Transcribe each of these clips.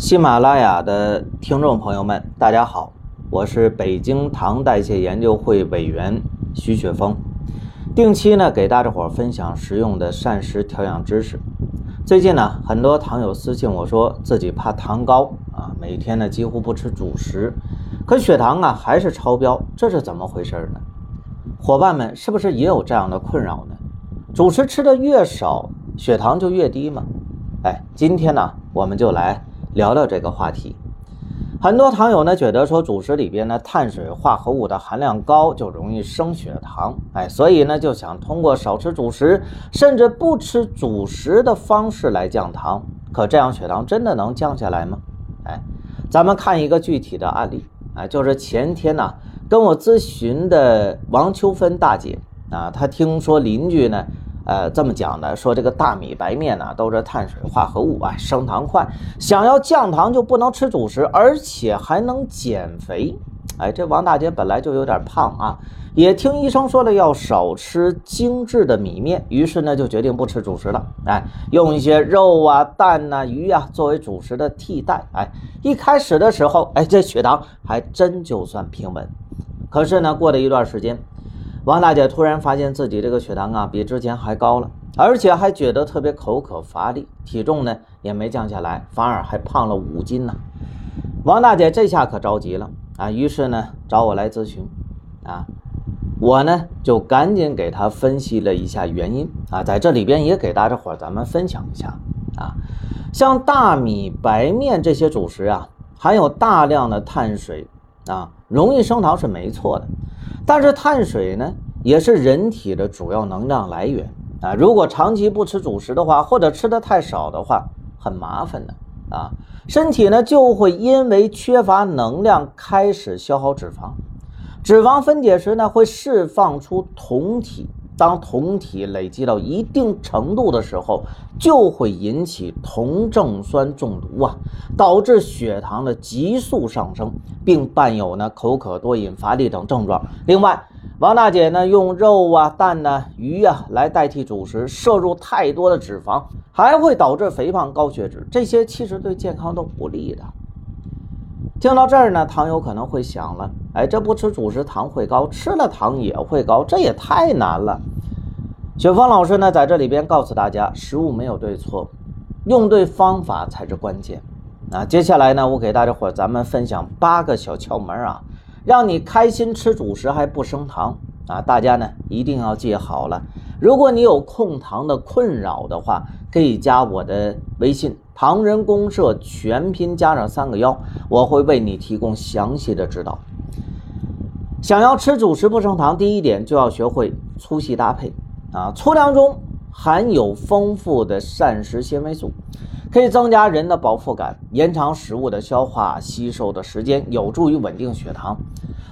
喜马拉雅的听众朋友们，大家好，我是北京糖代谢研究会委员徐雪峰，定期呢给大家伙分享实用的膳食调养知识。最近呢，很多糖友私信我说自己怕糖高啊，每天呢几乎不吃主食，可血糖啊还是超标，这是怎么回事呢？伙伴们是不是也有这样的困扰呢？主食吃的越少，血糖就越低吗？哎，今天呢，我们就来聊聊这个话题。很多糖友呢觉得说主食里边呢碳水化合物的含量高，就容易升血糖，哎，所以呢就想通过少吃主食，甚至不吃主食的方式来降糖。可这样血糖真的能降下来吗？哎，咱们看一个具体的案例，啊，就是前天呢跟我咨询的王秋芬大姐啊，她听说邻居呢。呃，这么讲的，说这个大米白面呢都是碳水化合物，啊，升糖快，想要降糖就不能吃主食，而且还能减肥。哎，这王大姐本来就有点胖啊，也听医生说了要少吃精致的米面，于是呢就决定不吃主食了，哎，用一些肉啊、蛋呐、鱼啊作为主食的替代。哎，一开始的时候，哎，这血糖还真就算平稳。可是呢，过了一段时间。王大姐突然发现自己这个血糖啊比之前还高了，而且还觉得特别口渴乏力，体重呢也没降下来，反而还胖了五斤呢。王大姐这下可着急了啊，于是呢找我来咨询啊，我呢就赶紧给她分析了一下原因啊，在这里边也给大家伙咱们分享一下啊，像大米、白面这些主食啊，含有大量的碳水啊，容易升糖是没错的。但是碳水呢，也是人体的主要能量来源啊。如果长期不吃主食的话，或者吃的太少的话，很麻烦的啊。身体呢就会因为缺乏能量开始消耗脂肪，脂肪分解时呢会释放出酮体。当酮体累积到一定程度的时候，就会引起酮症酸中毒啊，导致血糖的急速上升，并伴有呢口渴、多饮、乏力等症状。另外，王大姐呢用肉啊、蛋呢、鱼啊来代替主食，摄入太多的脂肪，还会导致肥胖、高血脂，这些其实对健康都不利的。听到这儿呢，糖友可能会想了，哎，这不吃主食糖会高，吃了糖也会高，这也太难了。雪峰老师呢，在这里边告诉大家，食物没有对错，用对方法才是关键。啊，接下来呢，我给大家伙咱们分享八个小窍门啊，让你开心吃主食还不升糖啊。大家呢一定要记好了。如果你有控糖的困扰的话，可以加我的微信“唐人公社”全拼加上三个幺，我会为你提供详细的指导。想要吃主食不升糖，第一点就要学会粗细搭配。啊，粗粮中含有丰富的膳食纤维素，可以增加人的饱腹感，延长食物的消化吸收的时间，有助于稳定血糖。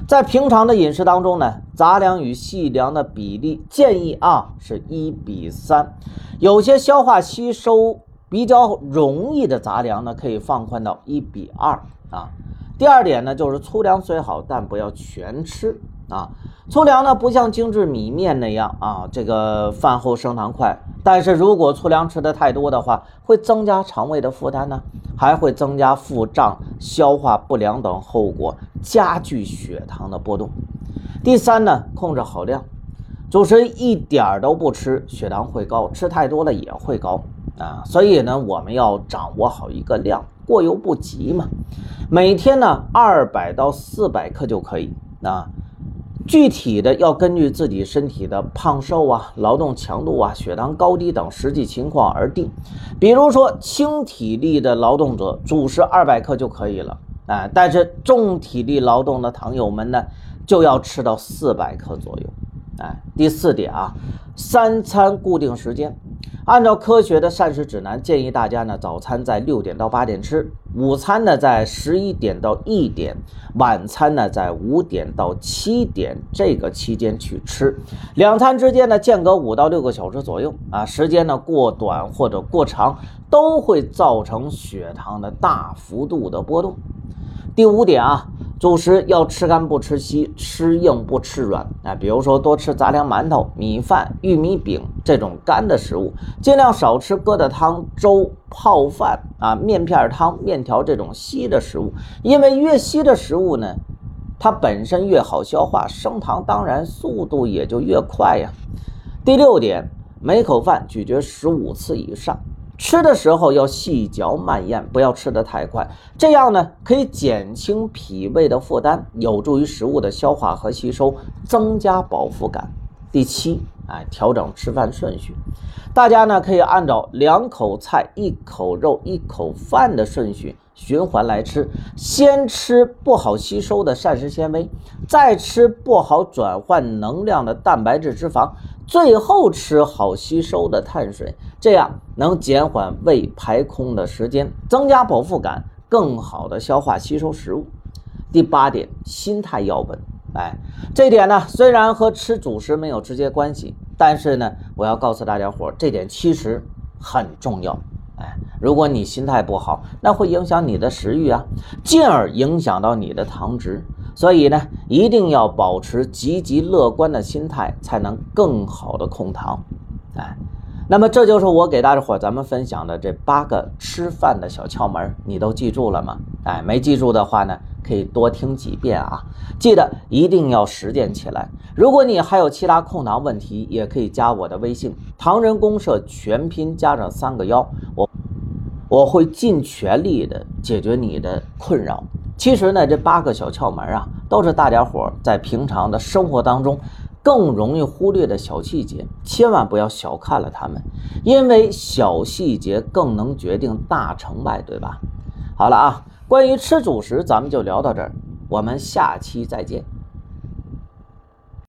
在平常的饮食当中呢，杂粮与细粮的比例建议啊是一比三，有些消化吸收比较容易的杂粮呢，可以放宽到一比二啊。第二点呢，就是粗粮虽好，但不要全吃。啊，粗粮呢不像精致米面那样啊，这个饭后升糖快。但是如果粗粮吃的太多的话，会增加肠胃的负担呢，还会增加腹胀、消化不良等后果，加剧血糖的波动。第三呢，控制好量，主食一点儿都不吃，血糖会高；吃太多了也会高啊。所以呢，我们要掌握好一个量，过犹不及嘛。每天呢，二百到四百克就可以啊。具体的要根据自己身体的胖瘦啊、劳动强度啊、血糖高低等实际情况而定。比如说轻体力的劳动者，主食二百克就可以了，哎，但是重体力劳动的糖友们呢，就要吃到四百克左右，哎。第四点啊，三餐固定时间。按照科学的膳食指南，建议大家呢，早餐在六点到八点吃，午餐呢在十一点到一点，晚餐呢在五点到七点这个期间去吃，两餐之间呢间隔五到六个小时左右啊，时间呢过短或者过长都会造成血糖的大幅度的波动。第五点啊，主食要吃干不吃稀，吃硬不吃软啊。比如说多吃杂粮馒头、米饭、玉米饼这种干的食物，尽量少吃疙瘩汤、粥、泡饭啊、面片汤、面条这种稀的食物，因为越稀的食物呢，它本身越好消化，升糖当然速度也就越快呀。第六点，每口饭咀嚼十五次以上。吃的时候要细嚼慢咽，不要吃得太快，这样呢可以减轻脾胃的负担，有助于食物的消化和吸收，增加饱腹感。第七，哎，调整吃饭顺序，大家呢可以按照两口菜、一口肉、一口饭的顺序循环来吃，先吃不好吸收的膳食纤维，再吃不好转换能量的蛋白质脂肪。最后吃好吸收的碳水，这样能减缓胃排空的时间，增加饱腹感，更好的消化吸收食物。第八点，心态要稳。哎，这点呢虽然和吃主食没有直接关系，但是呢，我要告诉大家伙，这点其实很重要。哎，如果你心态不好，那会影响你的食欲啊，进而影响到你的糖值。所以呢，一定要保持积极乐观的心态，才能更好的控糖。哎，那么这就是我给大家伙咱们分享的这八个吃饭的小窍门，你都记住了吗？哎，没记住的话呢，可以多听几遍啊，记得一定要实践起来。如果你还有其他控糖问题，也可以加我的微信“唐人公社全拼加上三个幺”，我我会尽全力的解决你的困扰。其实呢，这八个小窍门啊，都是大家伙在平常的生活当中更容易忽略的小细节，千万不要小看了他们，因为小细节更能决定大成败，对吧？好了啊，关于吃主食，咱们就聊到这儿，我们下期再见。